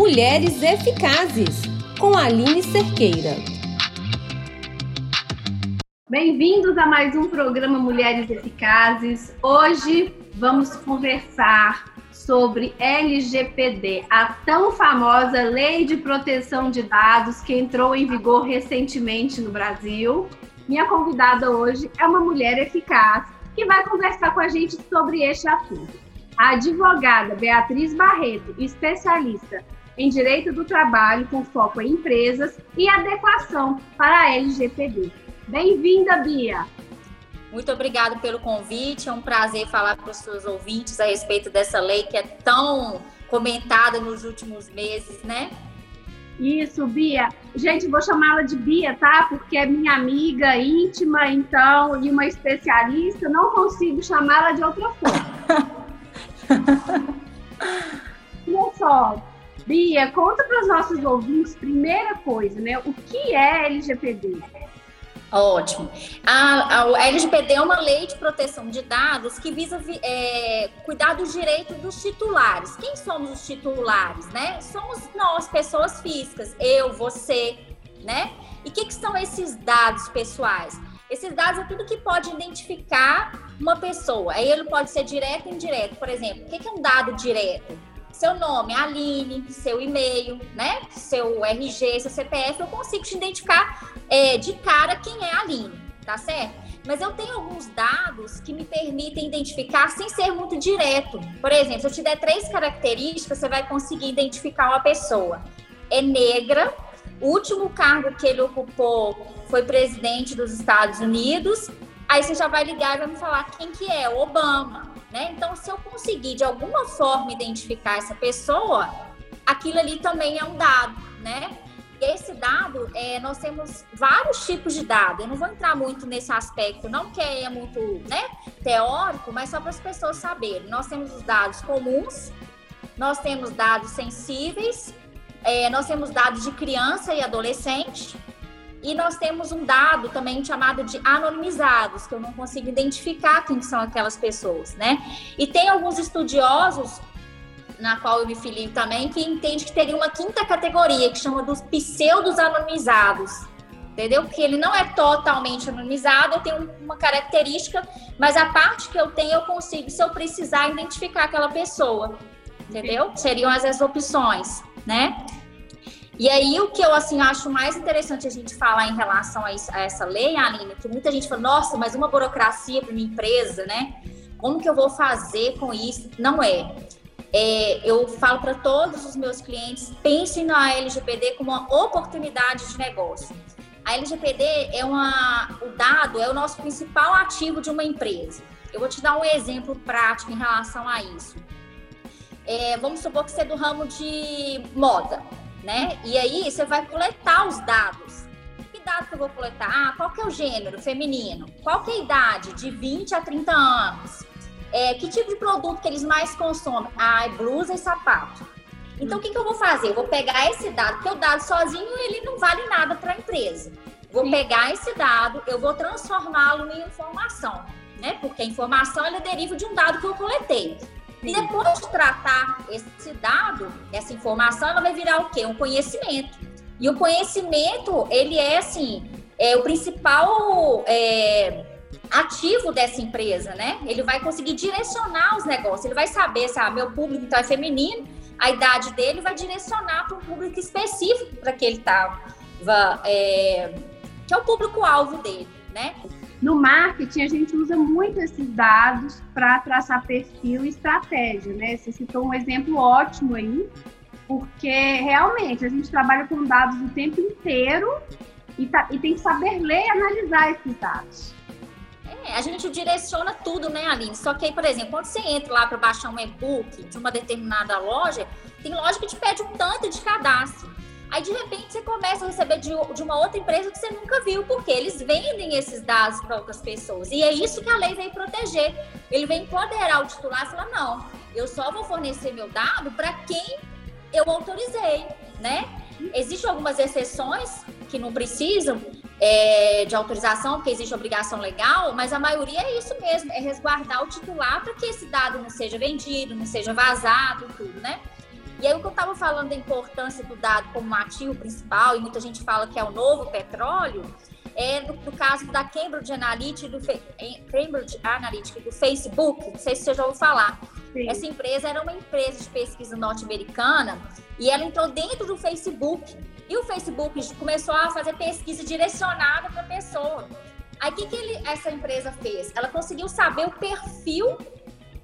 Mulheres Eficazes, com Aline Cerqueira. Bem-vindos a mais um programa Mulheres Eficazes. Hoje vamos conversar sobre LGPD, a tão famosa Lei de Proteção de Dados que entrou em vigor recentemente no Brasil. Minha convidada hoje é uma mulher eficaz que vai conversar com a gente sobre este assunto. A advogada Beatriz Barreto, especialista em direito do trabalho com foco em empresas e adequação para a LGPD. Bem-vinda, Bia! Muito obrigada pelo convite. É um prazer falar para os seus ouvintes a respeito dessa lei que é tão comentada nos últimos meses, né? Isso, Bia. Gente, vou chamá-la de Bia, tá? Porque é minha amiga íntima, então, e uma especialista. Não consigo chamá-la de outra forma. Olha só, Bia, conta para os nossos ouvintes, primeira coisa, né? O que é LGPD? Ótimo. A, a, LGPD é uma lei de proteção de dados que visa é, cuidar dos direitos dos titulares. Quem somos os titulares, né? Somos nós, pessoas físicas, eu, você, né? E o que, que são esses dados pessoais? Esses dados é tudo que pode identificar uma pessoa. Aí ele pode ser direto e indireto. Por exemplo, o que, que é um dado direto? Seu nome, Aline, seu e-mail, né? Seu RG, seu CPF, eu consigo te identificar é, de cara quem é a Aline, tá certo? Mas eu tenho alguns dados que me permitem identificar sem ser muito direto. Por exemplo, se eu te der três características, você vai conseguir identificar uma pessoa. É negra, o último cargo que ele ocupou foi presidente dos Estados Unidos. Aí você já vai ligar e vai me falar quem que é, Obama. Né? Então, se eu conseguir de alguma forma identificar essa pessoa, aquilo ali também é um dado, né? Esse dado, é, nós temos vários tipos de dado. Eu não vou entrar muito nesse aspecto, não que é muito né, teórico, mas só para as pessoas saberem. Nós temos os dados comuns, nós temos dados sensíveis, é, nós temos dados de criança e adolescente, e nós temos um dado também chamado de anonimizados, que eu não consigo identificar quem são aquelas pessoas, né? E tem alguns estudiosos, na qual eu me filio também, que entende que teria uma quinta categoria, que chama dos pseudos anonimizados. Entendeu? Porque ele não é totalmente anonimizado, eu tenho uma característica, mas a parte que eu tenho eu consigo, se eu precisar, identificar aquela pessoa. Entendeu? Seriam as, as opções, né? E aí, o que eu assim acho mais interessante a gente falar em relação a, isso, a essa lei, Aline, que muita gente fala, nossa, mas uma burocracia para minha empresa, né? Como que eu vou fazer com isso? Não é. é eu falo para todos os meus clientes, pensem na LGPD como uma oportunidade de negócio. A LGPD é uma, o dado é o nosso principal ativo de uma empresa. Eu vou te dar um exemplo prático em relação a isso. É, vamos supor que você é do ramo de moda né? E aí você vai coletar os dados. Que dado que eu vou coletar? Ah, qual que é o gênero feminino? Qual que é a idade? De 20 a 30 anos. É, que tipo de produto que eles mais consomem? Ah, é blusa e sapato. Então, o que, que eu vou fazer? Eu vou pegar esse dado, porque o dado sozinho ele não vale nada para a empresa. Vou Sim. pegar esse dado, eu vou transformá-lo em informação, né? Porque a informação ela deriva de um dado que eu coletei. E depois de tratar esse dado, essa informação, ela vai virar o quê? Um conhecimento. E o conhecimento, ele é assim, é o principal é, ativo dessa empresa, né? Ele vai conseguir direcionar os negócios. Ele vai saber se ah, meu público então é feminino, a idade dele vai direcionar para um público específico para que ele estava, é, que é o público-alvo dele, né? No marketing, a gente usa muito esses dados para traçar perfil e estratégia, né? Você citou um exemplo ótimo aí, porque realmente a gente trabalha com dados o tempo inteiro e, tá, e tem que saber ler e analisar esses dados. É, a gente direciona tudo, né, Aline? Só que aí, por exemplo, quando você entra lá para baixar um e-book de uma determinada loja, tem loja que te pede um tanto de cadastro. Aí, de repente, você começa a receber de, de uma outra empresa que você nunca viu, porque eles vendem esses dados para outras pessoas. E é isso que a lei vem proteger. Ele vem empoderar o titular e falar: não, eu só vou fornecer meu dado para quem eu autorizei, né? Existem algumas exceções que não precisam é, de autorização, porque existe obrigação legal, mas a maioria é isso mesmo, é resguardar o titular para que esse dado não seja vendido, não seja vazado, tudo, né? E aí o que eu estava falando da importância do dado como ativo principal, e muita gente fala que é o novo petróleo, é no, no caso da Cambridge Analytica do, Cambridge Analytica do Facebook, não sei se você já ouviu falar. Sim. Essa empresa era uma empresa de pesquisa norte-americana e ela entrou dentro do Facebook. E o Facebook começou a fazer pesquisa direcionada para a pessoa. Aí o que, que ele, essa empresa fez? Ela conseguiu saber o perfil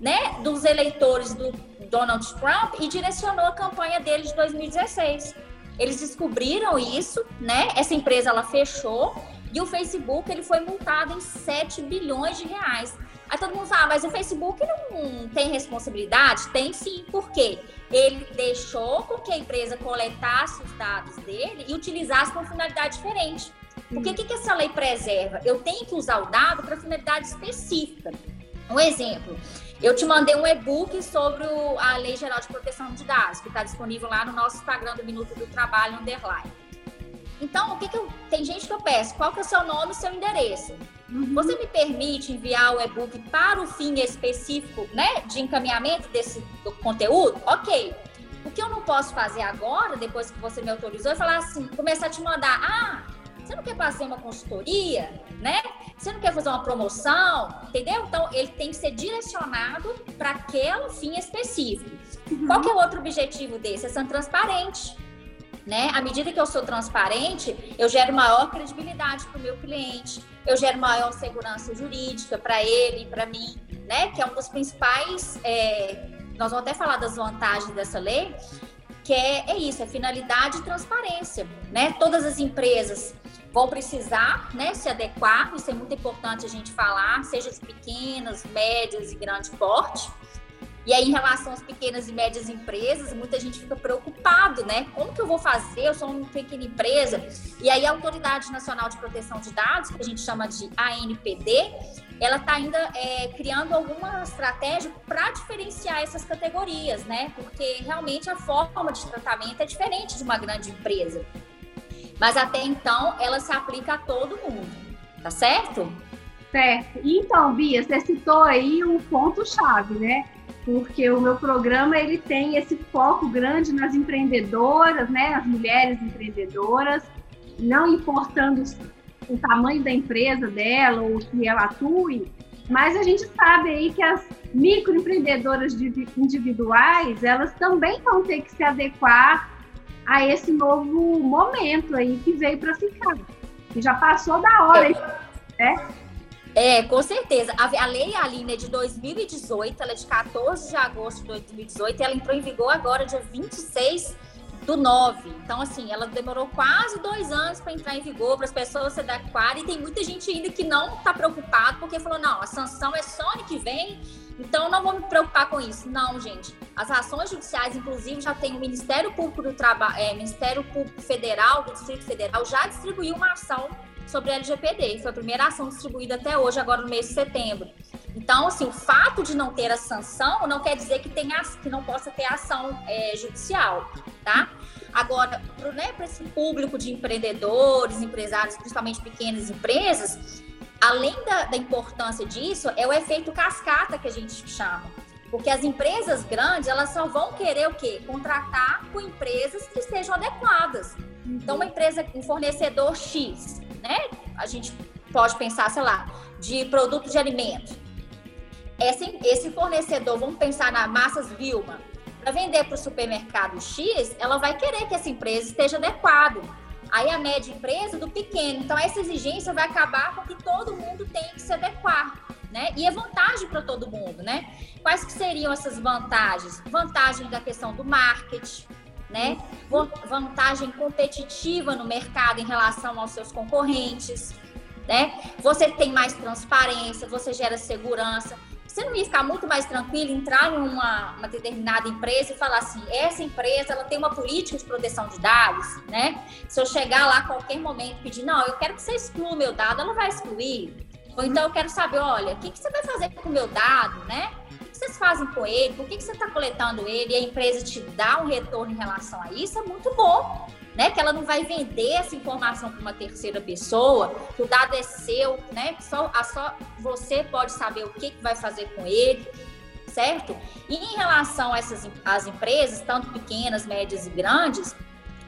né, dos eleitores do Donald Trump e direcionou a campanha dele de 2016. Eles descobriram isso, né? Essa empresa ela fechou e o Facebook ele foi multado em 7 bilhões de reais. Aí todo mundo fala, ah, mas o Facebook não tem responsabilidade? Tem sim, por quê? Ele deixou com que a empresa coletasse os dados dele e utilizasse com finalidade diferente. Porque o que, que essa lei preserva? Eu tenho que usar o dado para finalidade específica. Um exemplo, eu te mandei um e-book sobre a Lei Geral de Proteção de Dados, que está disponível lá no nosso Instagram do Minuto do Trabalho Underline. Então, o que, que eu. Tem gente que eu peço, qual que é o seu nome e seu endereço? Uhum. Você me permite enviar o e-book para o fim específico, né, de encaminhamento desse conteúdo? Ok. O que eu não posso fazer agora, depois que você me autorizou, é falar assim, começar a te mandar, ah, você não quer fazer uma consultoria, né? Você não quer fazer uma promoção, entendeu? Então, ele tem que ser direcionado para aquele fim específico. Uhum. Qual que é o outro objetivo desse? É ser transparente. Né? À medida que eu sou transparente, eu gero maior credibilidade para o meu cliente, eu gero maior segurança jurídica para ele e para mim, né? Que é um dos principais. É... Nós vamos até falar das vantagens dessa lei, que é, é isso, é finalidade e transparência, né? Todas as empresas vão precisar né, se adequar, isso é muito importante a gente falar, seja as pequenas, médias e grande porte. E aí, em relação às pequenas e médias empresas, muita gente fica preocupado, né? Como que eu vou fazer? Eu sou uma pequena empresa. E aí, a Autoridade Nacional de Proteção de Dados, que a gente chama de ANPD, ela está ainda é, criando alguma estratégia para diferenciar essas categorias, né? Porque realmente a forma de tratamento é diferente de uma grande empresa. Mas até então ela se aplica a todo mundo, tá certo? Certo. Então, Bia, você citou aí um ponto-chave, né? Porque o meu programa ele tem esse foco grande nas empreendedoras, né? As mulheres empreendedoras, não importando o tamanho da empresa dela ou que ela atue, mas a gente sabe aí que as microempreendedoras individuais, elas também vão ter que se adequar a esse novo momento aí que veio para ficar. Que já passou da hora, né? É, com certeza. A, a lei Aline é de 2018, ela é de 14 de agosto de 2018 e ela entrou em vigor agora, dia 26 do 9. Então, assim, ela demorou quase dois anos para entrar em vigor, para as pessoas se adequarem. E tem muita gente ainda que não está preocupado, porque falou: não, a sanção é só ano que vem então, não vou me preocupar com isso. Não, gente. As ações judiciais, inclusive, já tem o Ministério Público do Trabalho, é, Ministério Público Federal, do Distrito Federal, já distribuiu uma ação sobre a LGPD. Foi a primeira ação distribuída até hoje, agora no mês de setembro. Então, assim, o fato de não ter a sanção não quer dizer que, tenha, que não possa ter ação é, judicial, tá? Agora, para né, esse público de empreendedores, empresários, principalmente pequenas empresas, além da, da importância disso, é o efeito cascata que a gente chama. Porque as empresas grandes, elas só vão querer o quê? Contratar com empresas que estejam adequadas. Então, uma empresa, um fornecedor X, né? A gente pode pensar, sei lá, de produto de alimento. Esse, esse fornecedor, vamos pensar na Massas Vilma, para vender para o supermercado X, ela vai querer que essa empresa esteja adequada. Aí a média empresa do pequeno. Então essa exigência vai acabar com que todo mundo tem que se adequar. Né? E é vantagem para todo mundo, né? Quais que seriam essas vantagens? Vantagem da questão do marketing, né? Vantagem competitiva no mercado em relação aos seus concorrentes, né? Você tem mais transparência, você gera segurança. Você não ia ficar muito mais tranquilo entrar em uma, determinada empresa e falar assim, essa empresa ela tem uma política de proteção de dados, né? Se eu chegar lá a qualquer momento e pedir, não, eu quero que você exclua o meu dado, ela vai excluir. Ou então eu quero saber, olha, o que, que você vai fazer com o meu dado, né? O que vocês fazem com ele? Por que, que você está coletando ele? E a empresa te dá um retorno em relação a isso, é muito bom né? Que ela não vai vender essa informação para uma terceira pessoa, que o dado é seu, né? Só, a, só você pode saber o que, que vai fazer com ele. certo? E em relação a essas as empresas, tanto pequenas, médias e grandes,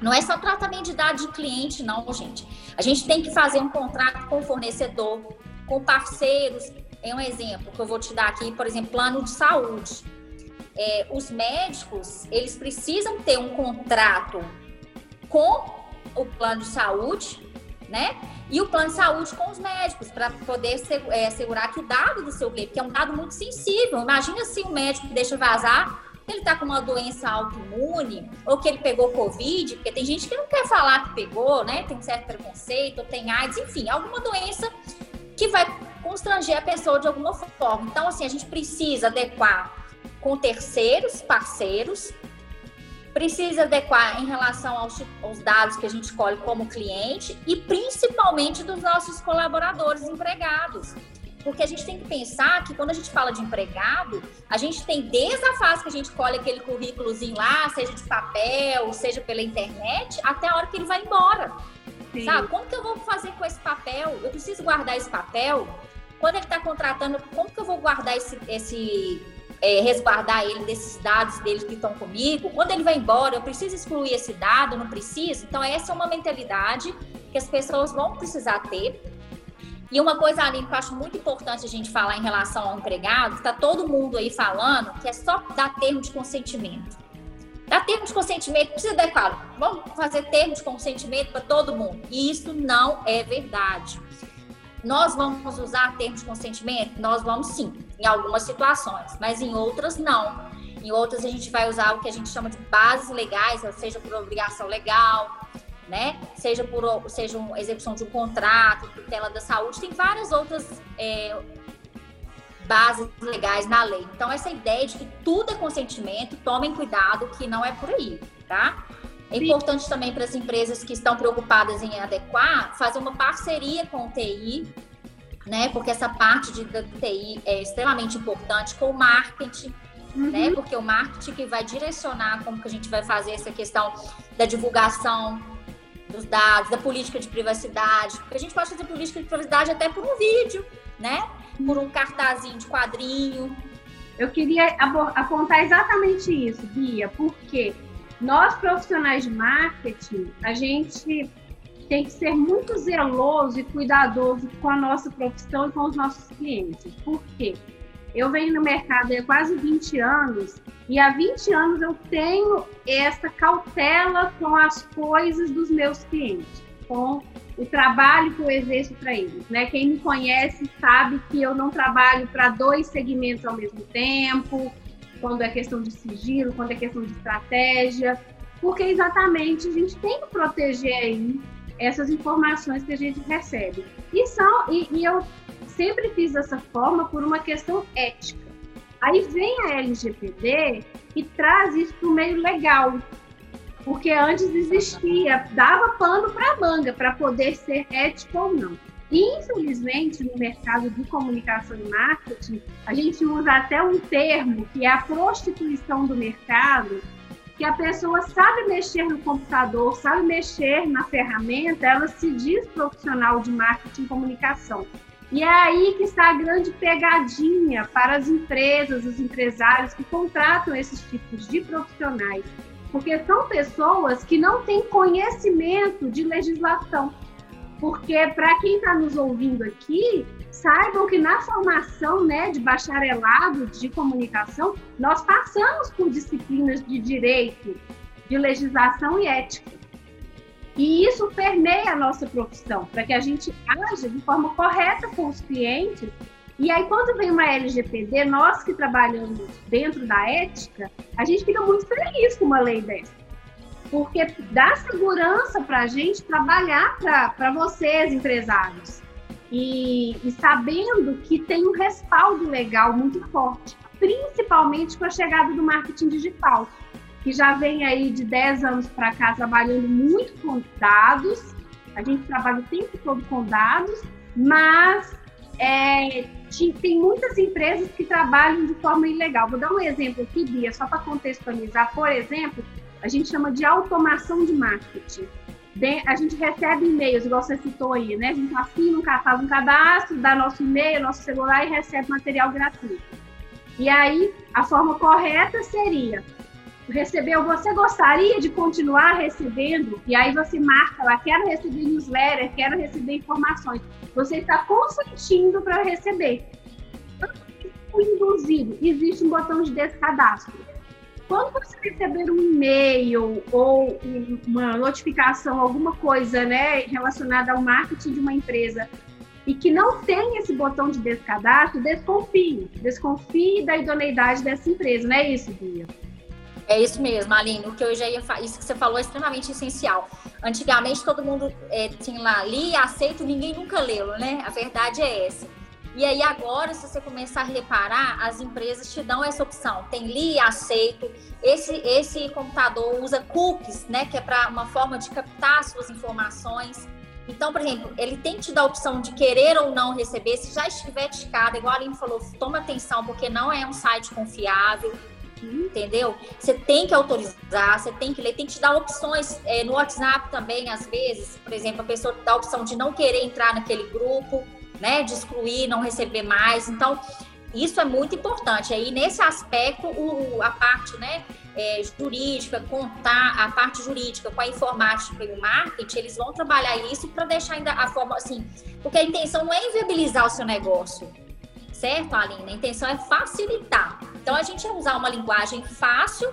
não é só tratamento de dados de cliente, não, gente. A gente tem que fazer um contrato com o fornecedor, com parceiros. É um exemplo que eu vou te dar aqui, por exemplo, plano de saúde. É, os médicos, eles precisam ter um contrato com o plano de saúde, né? E o plano de saúde com os médicos, para poder é, assegurar que o dado do seu cliente, que é um dado muito sensível. Imagina se o médico deixa vazar ele está com uma doença autoimune, ou que ele pegou Covid, porque tem gente que não quer falar que pegou, né? Tem certo preconceito, ou tem AIDS, enfim, alguma doença que vai constranger a pessoa de alguma forma. Então, assim, a gente precisa adequar com terceiros, parceiros, precisa adequar em relação aos, aos, dados que a gente escolhe como cliente e principalmente dos nossos colaboradores empregados. Porque a gente tem que pensar que quando a gente fala de empregado, a gente tem desde a fase que a gente colhe aquele currículozinho lá, seja de papel, seja pela internet, até a hora que ele vai embora. Sim. Sabe? Como que eu vou fazer com esse papel? Eu preciso guardar esse papel? Quando ele está contratando, como que eu vou guardar esse, esse é, resguardar ele desses dados deles que estão comigo. Quando ele vai embora, eu preciso excluir esse dado, não preciso? Então, essa é uma mentalidade que as pessoas vão precisar ter. E uma coisa, Aline, que eu acho muito importante a gente falar em relação ao empregado, está todo mundo aí falando que é só dar termo de consentimento. Dar termo de consentimento, precisa dar claro, vamos fazer termo de consentimento para todo mundo. E isso não é verdade. Nós vamos usar termos de consentimento? Nós vamos sim, em algumas situações, mas em outras não. Em outras a gente vai usar o que a gente chama de bases legais, seja por obrigação legal, né? Seja por seja uma execução de um contrato, tutela da saúde, tem várias outras é, bases legais na lei. Então, essa ideia de que tudo é consentimento, tomem cuidado que não é por aí, tá? É importante também para as empresas que estão preocupadas em adequar, fazer uma parceria com o TI, né? Porque essa parte de, da TI é extremamente importante com o marketing, uhum. né? Porque o marketing que vai direcionar como que a gente vai fazer essa questão da divulgação dos dados, da política de privacidade. Porque a gente pode fazer política de privacidade até por um vídeo, né? Por um cartazinho de quadrinho. Eu queria apontar exatamente isso, Bia, porque nós, profissionais de marketing, a gente tem que ser muito zeloso e cuidadoso com a nossa profissão e com os nossos clientes. Por quê? Eu venho no mercado há quase 20 anos e há 20 anos eu tenho essa cautela com as coisas dos meus clientes, com o trabalho que eu exerço para eles. Né? Quem me conhece sabe que eu não trabalho para dois segmentos ao mesmo tempo, quando é questão de sigilo, quando é questão de estratégia, porque exatamente a gente tem que proteger aí essas informações que a gente recebe. E, são, e, e eu sempre fiz dessa forma por uma questão ética. Aí vem a LGPD e traz isso para o meio legal, porque antes existia, dava pano para manga para poder ser ético ou não. Infelizmente, no mercado de comunicação e marketing, a gente usa até um termo que é a prostituição do mercado, que a pessoa sabe mexer no computador, sabe mexer na ferramenta, ela se diz profissional de marketing e comunicação. E é aí que está a grande pegadinha para as empresas, os empresários que contratam esses tipos de profissionais, porque são pessoas que não têm conhecimento de legislação. Porque, para quem está nos ouvindo aqui, saibam que na formação né, de bacharelado de comunicação, nós passamos por disciplinas de direito, de legislação e ética. E isso permeia a nossa profissão, para que a gente haja de forma correta com os clientes. E aí, quando vem uma LGPD, nós que trabalhamos dentro da ética, a gente fica muito feliz com uma lei dessa porque dá segurança para a gente trabalhar para vocês, empresários. E, e, sabendo que tem um respaldo legal muito forte, principalmente com a chegada do marketing digital, que já vem aí de 10 anos para cá trabalhando muito com dados. A gente trabalha o tempo todo com dados, mas é, tem muitas empresas que trabalham de forma ilegal. Vou dar um exemplo aqui, Bia, só para contextualizar. Por exemplo, a gente chama de automação de marketing. A gente recebe e-mails, igual você citou aí, né? A gente assina, faz um cadastro, dá nosso e-mail, nosso celular e recebe material gratuito. E aí, a forma correta seria recebeu, você gostaria de continuar recebendo? E aí você marca lá, quero receber newsletter, quero receber informações. Você está consentindo para receber. O induzido, existe um botão de descadastro. Quando você receber um e-mail ou uma notificação, alguma coisa né, relacionada ao marketing de uma empresa e que não tem esse botão de descadastro, desconfie. Desconfie da idoneidade dessa empresa, não é isso, Bia? É isso mesmo, Aline. O que eu já ia isso que você falou é extremamente essencial. Antigamente todo mundo é, tinha lá, li, aceito, ninguém nunca leu, né? A verdade é essa. E aí agora, se você começar a reparar, as empresas te dão essa opção. Tem li, aceito. Esse, esse computador usa cookies, né? Que é para uma forma de captar suas informações. Então, por exemplo, ele tem que te dar a opção de querer ou não receber. Se já estiver ticado, igual a Aline falou, toma atenção, porque não é um site confiável entendeu? Você tem que autorizar, você tem que ler, tem que te dar opções é, no WhatsApp também, às vezes, por exemplo, a pessoa dá a opção de não querer entrar naquele grupo, né, de excluir, não receber mais, então isso é muito importante. Aí nesse aspecto, o, a parte, né, é, jurídica, contar a parte jurídica com a informática e o marketing, eles vão trabalhar isso para deixar ainda a forma assim, porque a intenção não é inviabilizar o seu negócio, certo, Aline? A intenção é facilitar. Então a gente ia usar uma linguagem fácil,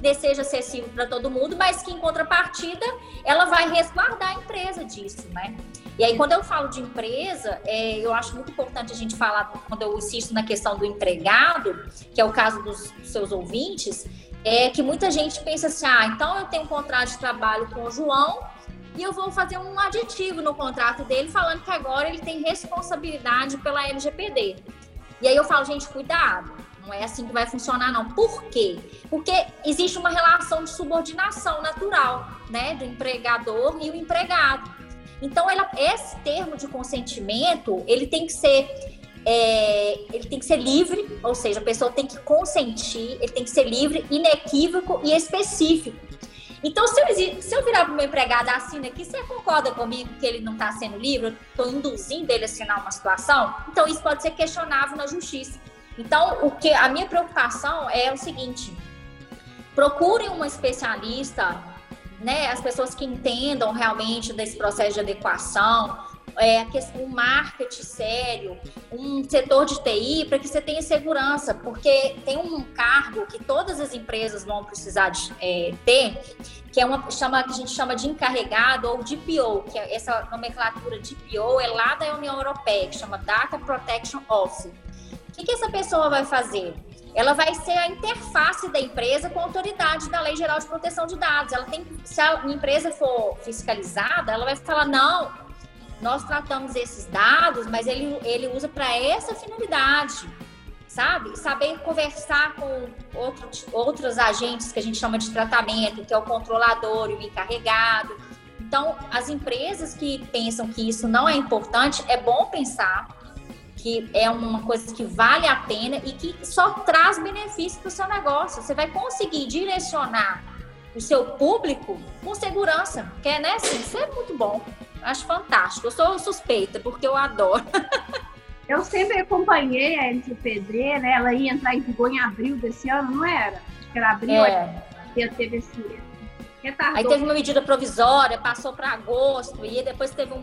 que seja acessível para todo mundo, mas que em contrapartida ela vai resguardar a empresa disso, né? E aí, quando eu falo de empresa, é, eu acho muito importante a gente falar, quando eu insisto na questão do empregado, que é o caso dos, seus ouvintes, é que muita gente pensa assim: ah, então eu tenho um contrato de trabalho com o João e eu vou fazer um aditivo no contrato dele falando que agora ele tem responsabilidade pela LGPD. E aí eu falo, gente, cuidado, não é assim que vai funcionar, não. Por quê? Porque existe uma relação de subordinação natural, né, do empregador e o empregado. Então, ela, esse termo de consentimento, ele tem que ser é, ele tem que ser livre, ou seja, a pessoa tem que consentir, ele tem que ser livre, inequívoco e específico. Então, se eu, se eu virar para o meu empregado, assina aqui, você concorda comigo que ele não está sendo livre? Estou induzindo ele a assinar uma situação? Então, isso pode ser questionável na justiça. Então, o que a minha preocupação é o seguinte: procurem uma especialista, né, as pessoas que entendam realmente desse processo de adequação, é, um marketing sério, um setor de TI para que você tenha segurança, porque tem um cargo que todas as empresas vão precisar de, é, ter, que é uma chama que a gente chama de encarregado ou DPO, que é essa nomenclatura DPO é lá da União Europeia, que chama Data Protection Officer. O que, que essa pessoa vai fazer? Ela vai ser a interface da empresa com a autoridade da Lei Geral de Proteção de Dados. Ela tem, se a empresa for fiscalizada, ela vai falar não, nós tratamos esses dados, mas ele, ele usa para essa finalidade, sabe? Saber conversar com outros, outros agentes que a gente chama de tratamento, que é o controlador e o encarregado. Então, as empresas que pensam que isso não é importante, é bom pensar que é uma coisa que vale a pena e que só traz benefício para o seu negócio. Você vai conseguir direcionar o seu público com segurança, que é, né? Assim, isso é muito bom. Acho fantástico. Eu sou suspeita, porque eu adoro. Eu sempre acompanhei a LGPD, né? Ela ia entrar em vigor em abril desse ano, não era? Acho que era abril, é. teve esse. Retardou. Aí teve uma medida provisória, passou para agosto, e depois teve um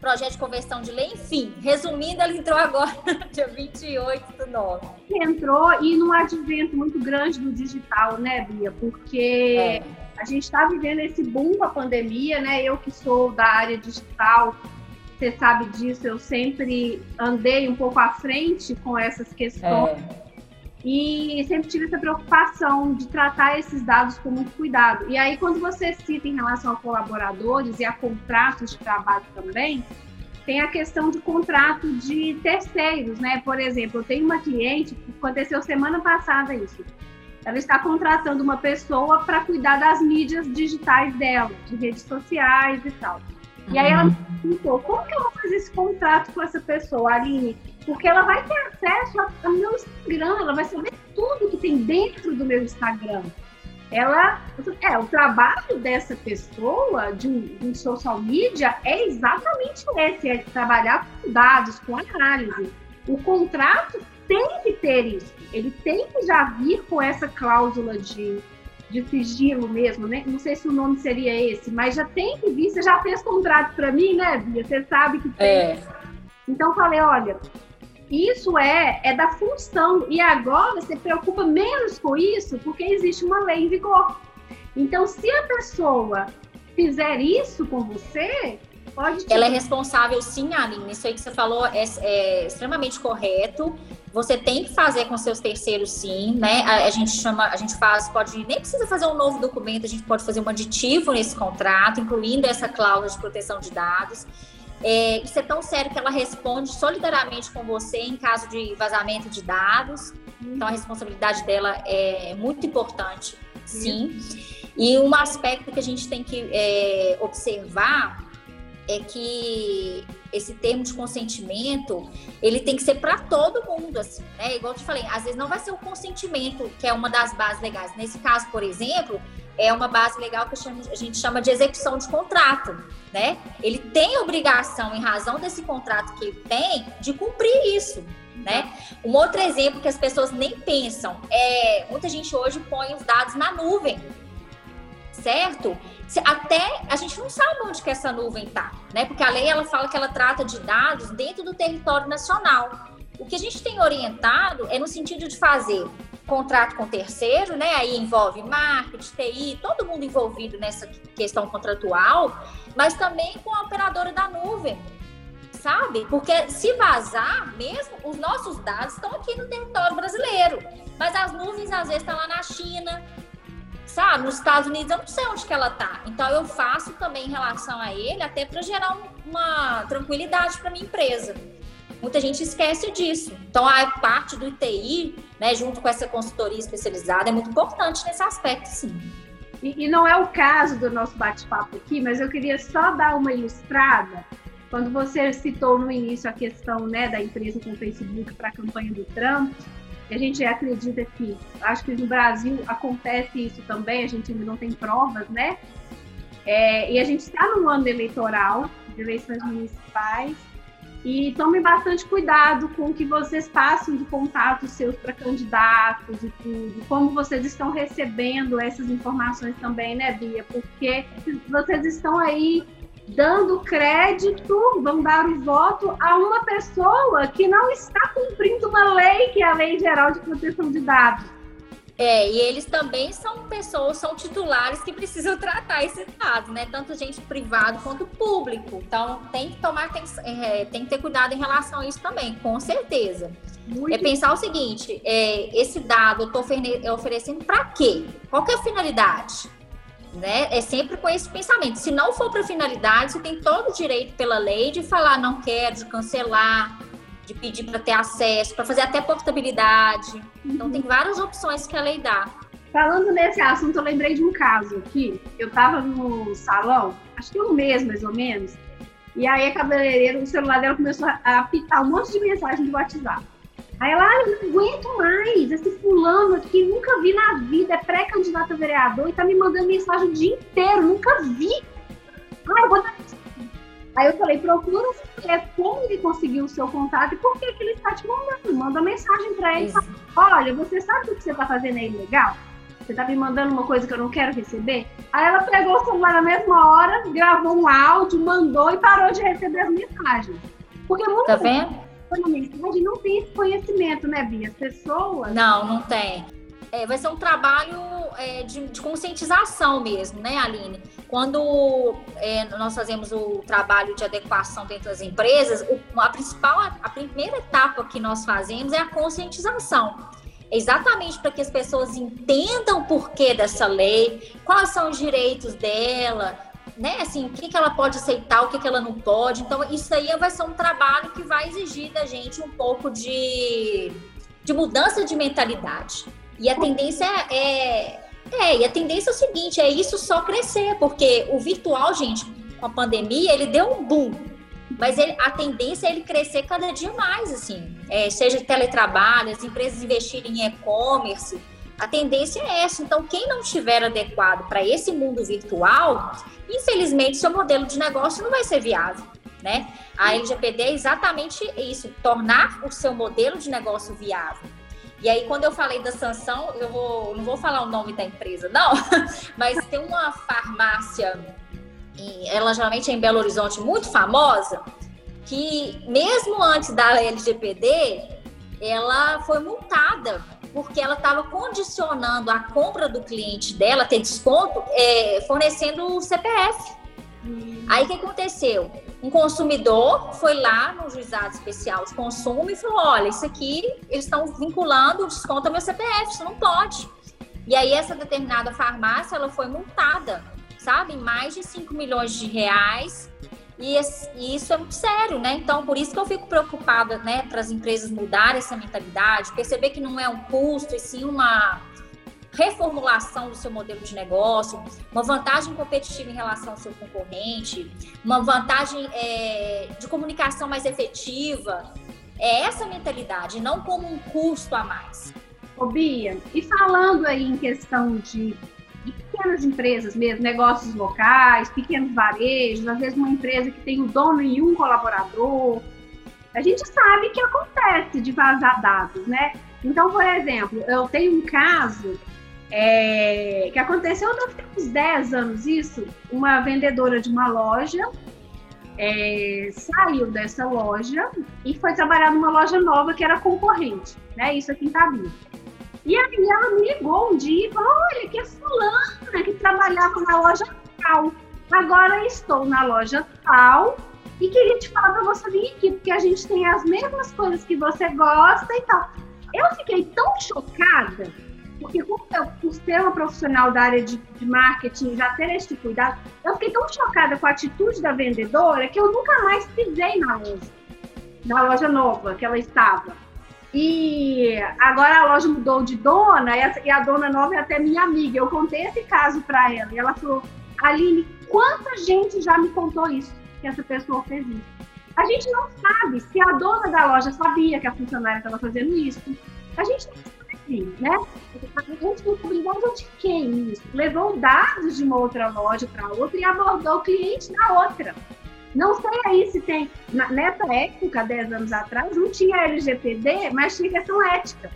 projeto de conversão de lei, enfim. Resumindo, ela entrou agora, dia 28 do 9. Entrou e num advento muito grande do digital, né, Bia? Porque. É a gente está vivendo esse boom com a pandemia, né? Eu que sou da área digital, você sabe disso, eu sempre andei um pouco à frente com essas questões. É. E sempre tive essa preocupação de tratar esses dados com muito cuidado. E aí, quando você cita em relação a colaboradores e a contratos de trabalho também, tem a questão de contrato de terceiros, né? Por exemplo, eu tenho uma cliente, aconteceu semana passada isso ela está contratando uma pessoa para cuidar das mídias digitais dela, de redes sociais e tal. E aí ela me perguntou, como que eu vou fazer esse contrato com essa pessoa, Aline? Porque ela vai ter acesso ao meu Instagram, ela vai saber tudo que tem dentro do meu Instagram. Ela, é, o trabalho dessa pessoa de um, de um social media é exatamente esse, é trabalhar com dados, com análise. O contrato tem que ter isso. Ele tem que já vir com essa cláusula de, de sigilo mesmo, né? Não sei se o nome seria esse, mas já tem que vir. Você já fez contrato para mim, né, Bia? Você sabe que tem. É. Então falei, olha, isso é, é da função. E agora você preocupa menos com isso porque existe uma lei em vigor. Então, se a pessoa fizer isso com você, pode. Ela é responsável, sim, Aline. Isso aí que você falou é, é extremamente correto. Você tem que fazer com seus terceiros, sim, né? A, a, gente chama, a gente faz, pode nem precisa fazer um novo documento, a gente pode fazer um aditivo nesse contrato, incluindo essa cláusula de proteção de dados. É, isso é tão sério que ela responde solidariamente com você em caso de vazamento de dados. Então, a responsabilidade dela é muito importante, sim. E um aspecto que a gente tem que é, observar é que esse termo de consentimento, ele tem que ser para todo mundo, assim, né? Igual eu te falei, às vezes não vai ser o consentimento que é uma das bases legais. Nesse caso, por exemplo, é uma base legal que a gente chama de execução de contrato, né? Ele tem obrigação, em razão desse contrato que ele tem, de cumprir isso, né? Um outro exemplo que as pessoas nem pensam é muita gente hoje põe os dados na nuvem certo? Até a gente não sabe onde que essa nuvem está, né? Porque a lei ela fala que ela trata de dados dentro do território nacional. O que a gente tem orientado é no sentido de fazer contrato com terceiro, né? Aí envolve marketing, TI, todo mundo envolvido nessa questão contratual, mas também com a operadora da nuvem, sabe? Porque se vazar, mesmo os nossos dados estão aqui no território brasileiro, mas as nuvens às vezes estão lá na China, sabe? Nos Estados Unidos eu não sei onde que ela tá. Então eu faço também em relação a ele, até para gerar uma tranquilidade para minha empresa. Muita gente esquece disso. Então a parte do ITI, né, junto com essa consultoria especializada, é muito importante nesse aspecto, sim. E, e não é o caso do nosso bate-papo aqui, mas eu queria só dar uma ilustrada. Quando você citou no início a questão né, da empresa com o Facebook para a campanha do Trump, a gente acredita que, acho que no Brasil acontece isso também, a gente ainda não tem provas, né? É, e a gente está no ano eleitoral, de eleições municipais, e tomem bastante cuidado com o que vocês passam de contatos seus para candidatos e tudo, como vocês estão recebendo essas informações também, né, Bia? Porque vocês estão aí dando crédito, vão dar o voto a uma pessoa que não está cumprindo uma lei, que é a Lei Geral de Proteção de Dados. É, e eles também são pessoas, são titulares que precisam tratar esses dados, né? Tanto gente privado quanto público. Então tem que tomar, tem, é, tem que ter cuidado em relação a isso também, com certeza. Muito é pensar o seguinte: é, esse dado eu estou oferecendo para quê? Qual é a finalidade? né? É sempre com esse pensamento. Se não for para finalidade, você tem todo o direito pela lei de falar não quero, de cancelar, de pedir para ter acesso, para fazer até portabilidade. Então tem várias opções que a lei dá. Falando nesse assunto, eu lembrei de um caso aqui. Eu estava no salão, acho que um mês mais ou menos, e aí a cabeleireira, o celular dela começou a apitar um monte de mensagem do WhatsApp. Aí ela, ah, eu não aguento mais, esse fulano aqui, nunca vi na vida, é pré-candidato a vereador e tá me mandando mensagem o dia inteiro, nunca vi. Ah, eu vou dar... Aí eu falei, procura saber como ele conseguiu o seu contato e por que, que ele está te mandando. Manda mensagem para ele. Fala, Olha, você sabe o que você tá fazendo é ilegal? Você tá me mandando uma coisa que eu não quero receber? Aí ela pegou o celular na mesma hora, gravou um áudio, mandou e parou de receber as mensagens. Porque muito tá vendo? mensagem não tem esse conhecimento, né, Bia? As pessoas. Não, não tem. É, vai ser um trabalho é, de, de, conscientização mesmo, né, Aline? Quando é, nós fazemos o trabalho de adequação dentro das empresas, o, a principal, a primeira etapa que nós fazemos é a conscientização. Exatamente para que as pessoas entendam o porquê dessa lei, quais são os direitos dela, né, assim, o que, que ela pode aceitar, o que, que ela não pode. Então, isso aí vai ser um trabalho que vai exigir da gente um pouco de, de mudança de mentalidade. E a tendência é, é, e a tendência é o seguinte, é isso só crescer, porque o virtual, gente, com a pandemia, ele deu um boom. Mas ele, a tendência é ele crescer cada dia mais, assim. É, seja teletrabalho, as empresas investirem em e-commerce, a tendência é essa. Então, quem não estiver adequado para esse mundo virtual, infelizmente, seu modelo de negócio não vai ser viável. né? A LGPD é exatamente isso, tornar o seu modelo de negócio viável. E aí, quando eu falei da sanção, eu vou, não vou falar o nome da empresa, não, mas tem uma farmácia, ela geralmente é em Belo Horizonte, muito famosa, que mesmo antes da LGPD, ela foi multada porque ela estava condicionando a compra do cliente dela ter desconto, é, fornecendo o CPF. Hum. Aí o que aconteceu? Um consumidor foi lá no juizado especial de consumo e falou: olha, isso aqui eles estão vinculando o desconto ao meu CPF, isso não pode. E aí essa determinada farmácia ela foi multada, sabe, em mais de 5 milhões de reais e, e, isso é muito sério, né? Então, por isso que eu fico preocupada, né, para as empresas mudarem essa mentalidade, perceber que não é um custo, e sim uma reformulação do seu modelo de negócio, uma vantagem competitiva em relação ao seu concorrente, uma vantagem é, de comunicação mais efetiva. É essa mentalidade, não como um custo a mais. Ô Bia, e falando aí em questão de de pequenas empresas mesmo, negócios locais, pequenos varejos, às vezes uma empresa que tem o dono e um colaborador. A gente sabe que acontece de vazar dados, né? Então, por exemplo, eu tenho um caso é, que aconteceu há uns 10 anos isso, uma vendedora de uma loja é, saiu dessa loja e foi trabalhar numa loja nova que era concorrente, né? Isso aqui em Tabina. E aí ela me ligou um dia e falou: olha, que é fulana que trabalhava na loja tal. Agora estou na loja tal e queria te falar para você vir aqui, porque a gente tem as mesmas coisas que você gosta e tal. Eu fiquei tão chocada, porque por, ser uma profissional da área de, de marketing, já ter este cuidado, eu fiquei tão chocada com a atitude da vendedora que eu nunca mais pisei na loja, na loja nova que ela estava. E agora a loja mudou de dona e a dona nova é até minha amiga. Eu contei esse caso para ela e ela falou: Aline, quanta gente já me contou isso, que essa pessoa fez isso. A gente não sabe se a dona da loja sabia que a funcionária estava fazendo isso. A gente não sabe, né? A gente tem obrigação de quem isso? Levou dados de uma outra loja para outra e abordou o cliente da outra. Não sei aí se tem. Nessa época, 10 anos atrás, não tinha LGPD, mas tinha questão ética.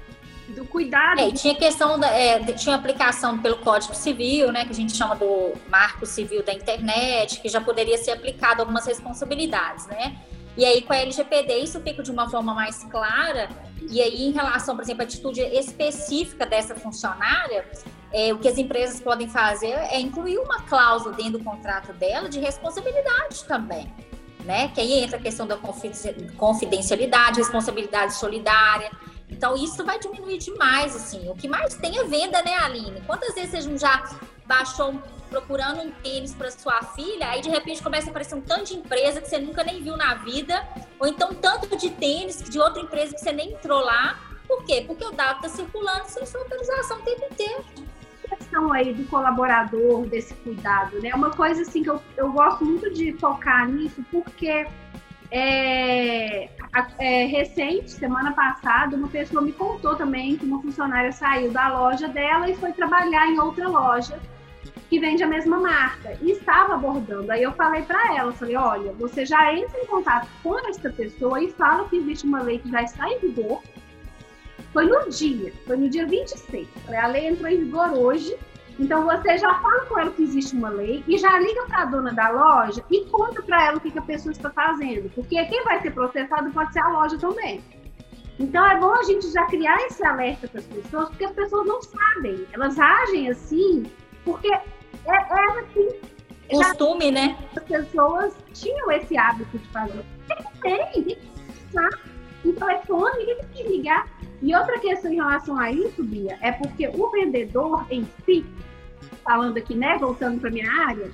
Do cuidado. É, tinha questão da, é, tinha aplicação pelo Código Civil, né, que a gente chama do Marco Civil da Internet, que já poderia ser aplicado algumas responsabilidades, né? E aí, com a LGPD, isso fica de uma forma mais clara. E aí, em relação, por exemplo, à atitude específica dessa funcionária, é, o que as empresas podem fazer é incluir uma cláusula dentro do contrato dela de responsabilidade também. Né? Que aí entra a questão da confidencialidade, responsabilidade solidária. Então, isso vai diminuir demais, assim. O que mais tem é venda, né, Aline? Quantas vezes você já baixou procurando um tênis para sua filha, aí de repente começa a aparecer um tanto de empresa que você nunca nem viu na vida, ou então tanto de tênis de outra empresa que você nem entrou lá. Por quê? Porque o dado está circulando sem sua autorização o tempo inteiro questão aí do colaborador, desse cuidado, né? Uma coisa assim que eu, eu gosto muito de focar nisso, porque é, é, recente, semana passada, uma pessoa me contou também que uma funcionária saiu da loja dela e foi trabalhar em outra loja que vende a mesma marca e estava abordando. Aí eu falei para ela, falei, olha, você já entra em contato com essa pessoa e fala que existe uma lei que já está em vigor foi no dia, foi no dia 26. A lei entrou em vigor hoje, então você já fala com ela que existe uma lei e já liga para a dona da loja e conta para ela o que, que a pessoa está fazendo, porque quem vai ser processado pode ser a loja também. Então é bom a gente já criar esse alerta para as pessoas, porque as pessoas não sabem, elas agem assim porque é, é assim. Costume, né? As pessoas tinham esse hábito de fazer. Tem, tem que pensar um telefone, ninguém tem que ligar. E outra questão em relação a isso, Bia, é porque o vendedor em si, falando aqui, né, voltando para minha área,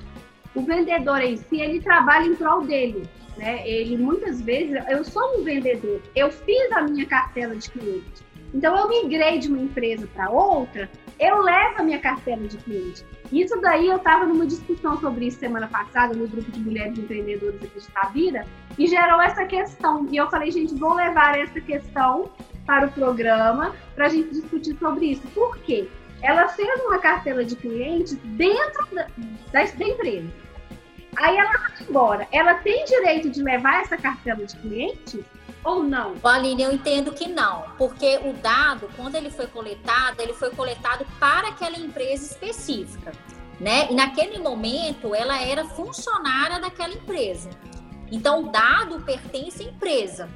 o vendedor em si, ele trabalha em prol dele, né? Ele muitas vezes, eu sou um vendedor, eu fiz a minha cartela de cliente. Então eu migrei de uma empresa para outra, eu levo a minha cartela de cliente. Isso daí eu estava numa discussão sobre isso semana passada no grupo de mulheres empreendedoras aqui de Tabira e gerou essa questão. E eu falei, gente, vou levar essa questão para o programa para a gente discutir sobre isso. Por quê? Ela fez uma cartela de clientes dentro da, da, da empresa. Aí ela vai embora. Ela tem direito de levar essa cartela de clientes? ou não? Aline, eu entendo que não, porque o dado, quando ele foi coletado, ele foi coletado para aquela empresa específica, né? E naquele momento ela era funcionária daquela empresa. Então, o dado pertence à empresa.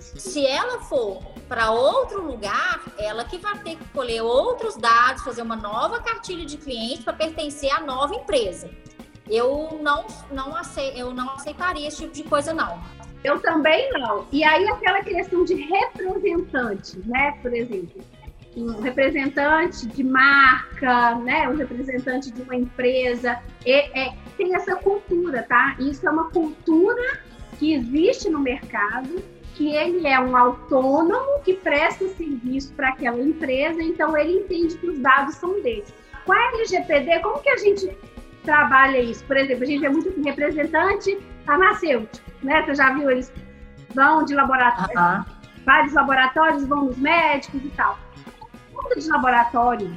Se ela for para outro lugar, ela que vai ter que colher outros dados, fazer uma nova cartilha de cliente para pertencer à nova empresa. Eu não, não, acei, eu não aceitaria esse tipo de coisa, não. Eu também não. E aí aquela questão de representante, né? Por exemplo, um representante de marca, né? Um representante de uma empresa. É, é, tem essa cultura, tá? Isso é uma cultura que existe no mercado, que ele é um autônomo que presta serviço para aquela empresa, então ele entende que os dados são dele. Com a LGPD, como que a gente trabalha isso? Por exemplo, a gente é muito representante farmacêutico, né? Você já viu, eles vão de laboratório, uh -huh. vários laboratórios vão nos médicos e tal. Tudo de laboratório.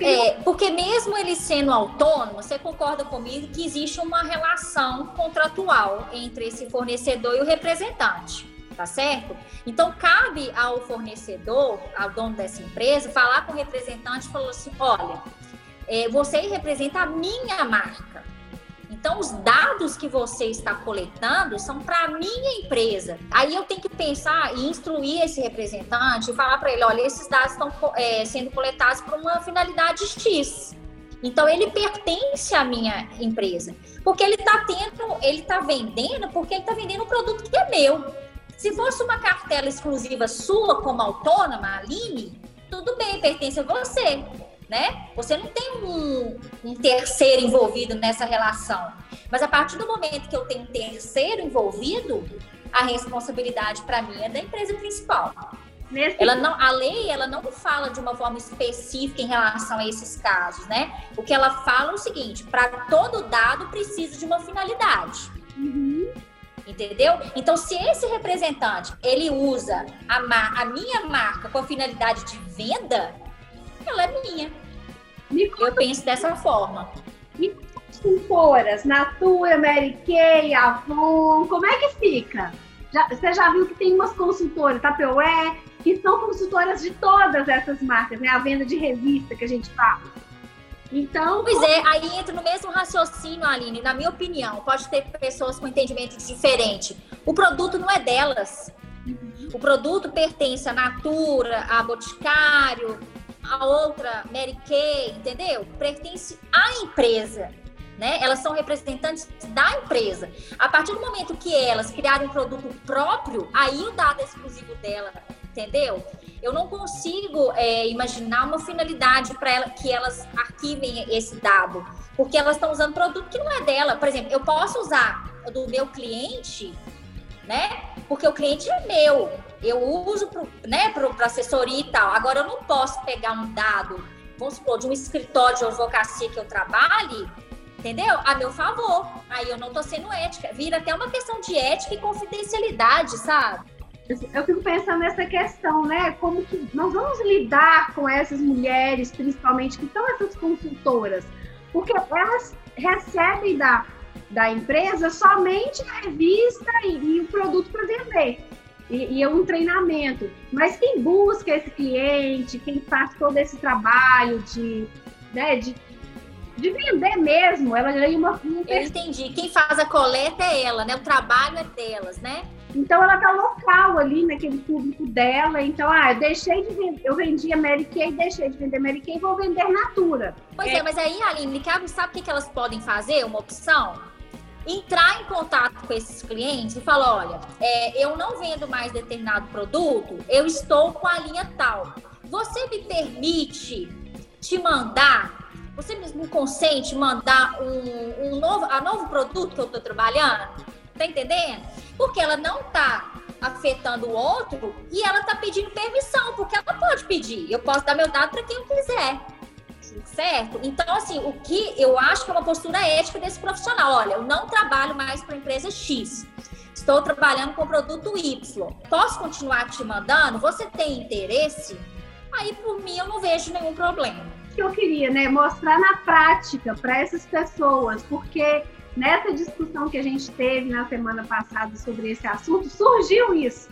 É, porque mesmo ele sendo autônomo, você concorda comigo que existe uma relação contratual entre esse fornecedor e o representante, tá certo? Então cabe ao fornecedor, ao dono dessa empresa, falar com o representante e falar assim: olha, é, você representa a minha marca. Então, os dados que você está coletando são para a minha empresa. Aí eu tenho que pensar e instruir esse representante e falar para ele: olha, esses dados estão é, sendo coletados para uma finalidade X. Então ele pertence à minha empresa, porque ele está tendo, ele está vendendo, porque ele está vendendo um produto que é meu. Se fosse uma cartela exclusiva sua como autônoma, Aline, tudo bem, pertence a você né? Você não tem um, um, terceiro envolvido nessa relação. Mas a partir do momento que eu tenho um terceiro envolvido, a responsabilidade para mim é da empresa principal. Ela não, a lei ela não fala de uma forma específica em relação a esses casos, né? O que ela fala é o seguinte: para todo dado precisa de uma finalidade. Uhum. Entendeu? Então, se esse representante ele usa a, a minha marca com a finalidade de venda, ela é minha. Eu penso dessa forma. E consultoras, Natura, Mary Kay, Avon, como é que fica? Já, você já viu que tem umas consultoras, Tapeué, que são consultoras de todas essas marcas, né? A venda de revista que a gente fala. Então. Pois é, aí entra no mesmo raciocínio, Aline, na minha opinião. Pode ter pessoas com entendimento diferente. O produto não é delas. Uhum. O produto pertence à Natura, a Boticário, a outra Mary Kay, entendeu? Pertence à empresa. Né? Elas são representantes da empresa. A partir do momento que elas criarem um produto próprio, aí o dado é exclusivo dela, entendeu? Eu não consigo é, imaginar uma finalidade para ela, que elas arquivem esse dado, porque elas estão usando produto que não é dela. Por exemplo, eu posso usar do meu cliente, né? Porque o cliente é meu eu uso para né, assessoria e tal. Agora, eu não posso pegar um dado, vamos supor, de um escritório de advocacia que eu trabalhe, entendeu? A meu favor. Aí eu não estou sendo ética. Vira até uma questão de ética e confidencialidade, sabe? Eu fico pensando nessa questão, né? Como que nós vamos lidar com essas mulheres, principalmente, que são essas consultoras? Porque elas recebem da, da empresa somente a revista e, e o produto para vender e, e é um treinamento. Mas quem busca esse cliente, quem faz todo esse trabalho de, né, de, de vender mesmo, ela ganha uma, uma. Eu entendi. Quem faz a coleta é ela, né? O trabalho é delas, né? Então ela tá local ali naquele público dela. Então, ah, eu deixei de vender, eu vendia Mary Kay, deixei de vender Mary Kay e vou vender Natura. Pois é, é mas aí, Aline, sabe o que, que elas podem fazer? Uma opção? Entrar em contato com esses clientes e falar: olha, é, eu não vendo mais determinado produto, eu estou com a linha tal. Você me permite te mandar? Você me consente mandar um, um novo, a novo produto que eu estou trabalhando? Tá entendendo? Porque ela não está afetando o outro e ela está pedindo permissão, porque ela pode pedir. Eu posso dar meu dado para quem eu quiser certo? Então, assim, o que eu acho que é uma postura ética desse profissional. Olha, eu não trabalho mais para a empresa X. Estou trabalhando com o produto Y. Posso continuar te mandando? Você tem interesse? Aí, por mim, eu não vejo nenhum problema. que eu queria, né? Mostrar na prática para essas pessoas, porque nessa discussão que a gente teve na semana passada sobre esse assunto, surgiu isso.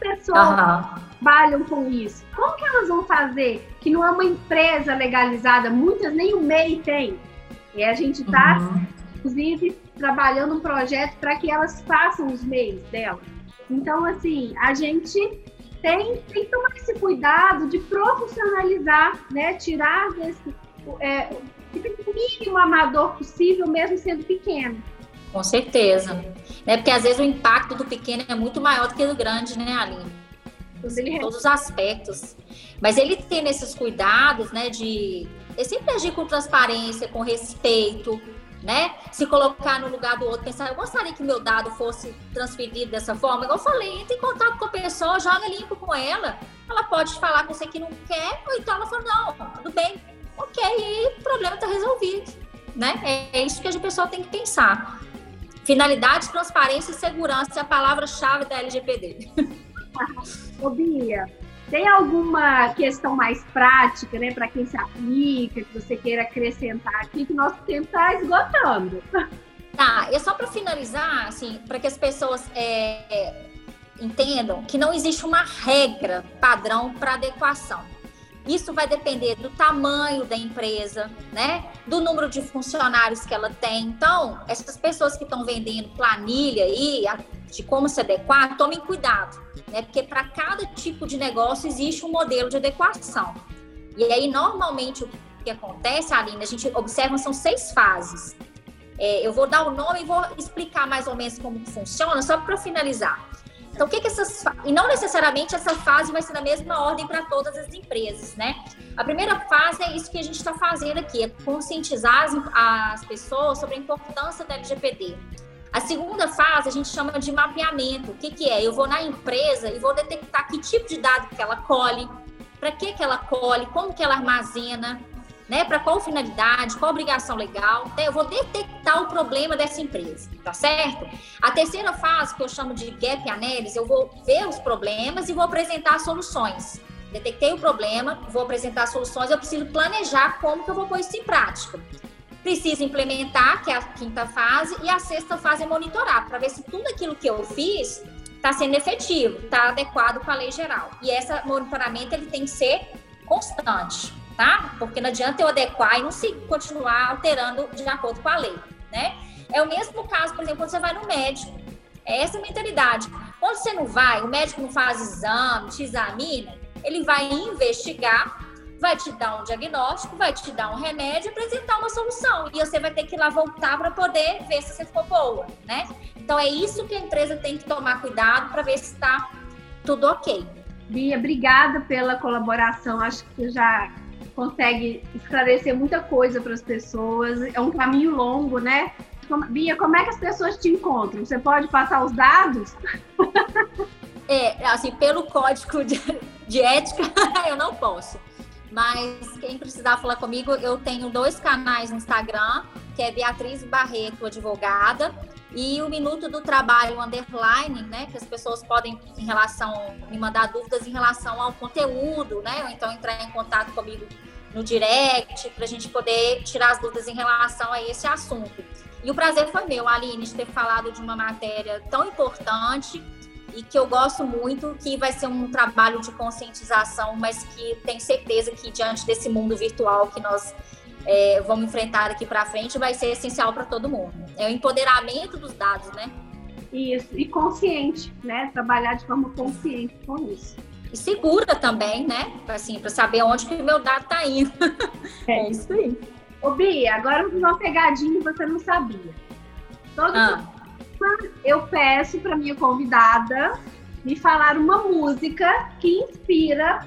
As pessoas uhum. trabalham com isso? Como que elas vão fazer? Que não é uma empresa legalizada, muitas nem o MEI tem. E a gente está, uhum. inclusive, trabalhando um projeto para que elas façam os MEIs delas. Então, assim, a gente tem, tem que tomar esse cuidado de profissionalizar, né? Tirar desse é, o mínimo amador possível, mesmo sendo pequeno. Com certeza. Né? Porque às vezes o impacto do pequeno é muito maior do que do grande, né, Aline? Em todos os aspectos. Mas ele tem esses cuidados, né, de sempre agir com transparência, com respeito, né? Se colocar no lugar do outro, pensar, eu gostaria que meu dado fosse transferido dessa forma. Igual eu falei, entre em contato com a pessoa, joga limpo com ela. Ela pode falar com você que não quer, ou então ela fala, não, tudo bem, ok, e o problema está resolvido, né? É, é isso que a pessoa tem que pensar. Finalidade, transparência e segurança é a palavra-chave da LGPD. Ô, Bia, tem alguma questão mais prática, né, para quem se aplica, que você queira acrescentar aqui, que nosso tempo está esgotando? Tá, e só para finalizar, assim, para que as pessoas é, entendam que não existe uma regra padrão para adequação. Isso vai depender do tamanho da empresa, né? Do número de funcionários que ela tem. Então, essas pessoas que estão vendendo planilha aí, de como se adequar, tomem cuidado, né? Porque para cada tipo de negócio existe um modelo de adequação. E aí, normalmente, o que acontece, Aline, a gente observa são seis fases. É, eu vou dar o nome e vou explicar mais ou menos como funciona, só para finalizar. Então, o que, que essas. E não necessariamente essa fase vai ser na mesma ordem para todas as empresas, né? A primeira fase é isso que a gente está fazendo aqui, é conscientizar as, as pessoas sobre a importância da LGPD. A segunda fase a gente chama de mapeamento. O que, que é? Eu vou na empresa e vou detectar que tipo de dado que ela colhe, para que, que ela colhe, como que ela armazena, né? Para qual finalidade, qual obrigação legal. Então, eu vou detectar o problema dessa empresa, tá certo? A terceira fase, que eu chamo de gap analysis, eu vou ver os problemas e vou apresentar soluções. Detectei o problema, vou apresentar soluções, eu preciso planejar como que eu vou pôr isso em prática. Preciso implementar, que é a quinta fase, e a sexta fase é monitorar, para ver se tudo aquilo que eu fiz está sendo efetivo, está adequado com a lei geral. E esse monitoramento ele tem que ser constante tá? Porque não adianta eu adequar e não se continuar alterando de acordo com a lei, né? É o mesmo caso, por exemplo, quando você vai no médico. É essa mentalidade. Quando você não vai, o médico não faz exame, te examina, ele vai investigar, vai te dar um diagnóstico, vai te dar um remédio apresentar uma solução. E você vai ter que ir lá voltar para poder ver se você ficou boa, né? Então é isso que a empresa tem que tomar cuidado para ver se está tudo ok. Bia, obrigada pela colaboração. Acho que já consegue esclarecer muita coisa para as pessoas. É um caminho longo, né? Bia, como é que as pessoas te encontram? Você pode passar os dados? É, assim, pelo código de, de ética, eu não posso. Mas quem precisar falar comigo, eu tenho dois canais no Instagram, que é Beatriz Barreto, advogada, e o Minuto do Trabalho Underline, né? Que as pessoas podem, em relação, me mandar dúvidas em relação ao conteúdo, né? Ou então entrar em contato comigo no direct, para a gente poder tirar as dúvidas em relação a esse assunto. E o prazer foi meu, Aline, de ter falado de uma matéria tão importante e que eu gosto muito, que vai ser um trabalho de conscientização, mas que tenho certeza que diante desse mundo virtual que nós é, vamos enfrentar aqui para frente, vai ser essencial para todo mundo. É o empoderamento dos dados, né? Isso, e consciente, né? Trabalhar de forma consciente com isso e segura também, né? Assim, para saber onde que o meu dado está indo. É, é isso aí. Ô, Bia, agora uma pegadinha que você não sabia. Todo ah. eu peço para minha convidada me falar uma música que inspira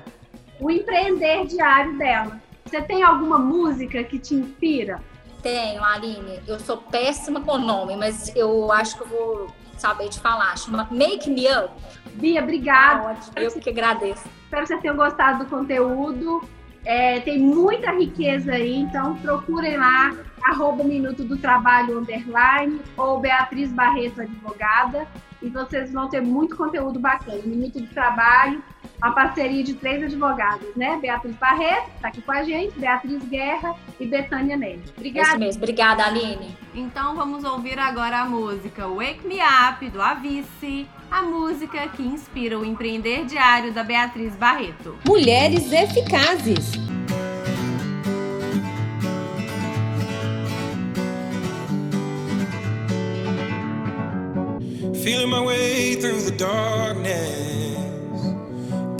o empreender diário dela. Você tem alguma música que te inspira? Tenho, Aline. Eu sou péssima com nome, mas eu acho que eu vou saber te falar. Chama Make Me Up. Bia, obrigada. Ah. Eu que agradeço. Espero que vocês tenham gostado do conteúdo. É, tem muita riqueza aí, então procurem lá, arroba Minuto do Trabalho Underline ou Beatriz Barreto Advogada, e vocês vão ter muito conteúdo bacana. Minuto do Trabalho uma parceria de três advogadas, né? Beatriz Barreto, está aqui com a gente, Beatriz Guerra e Betânia Ney. Obrigada. Isso mesmo. Obrigada, Aline. Então vamos ouvir agora a música Wake Me Up, do Avice, a música que inspira o empreender diário da Beatriz Barreto. Mulheres eficazes. Feeling my way through the darkness,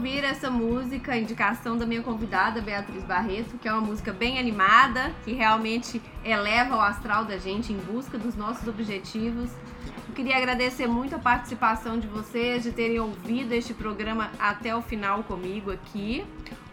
ouvir essa música, indicação da minha convidada Beatriz Barreto, que é uma música bem animada, que realmente eleva o astral da gente em busca dos nossos objetivos. Eu queria agradecer muito a participação de vocês, de terem ouvido este programa até o final comigo aqui.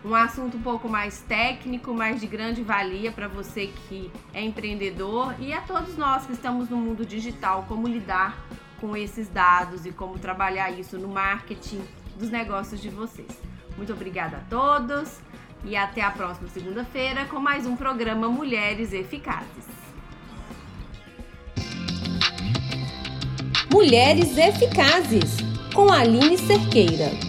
Um assunto um pouco mais técnico, mas de grande valia para você que é empreendedor e a todos nós que estamos no mundo digital, como lidar com esses dados e como trabalhar isso no marketing dos negócios de vocês. Muito obrigada a todos e até a próxima segunda-feira com mais um programa Mulheres Eficazes. Mulheres Eficazes, com Aline Cerqueira.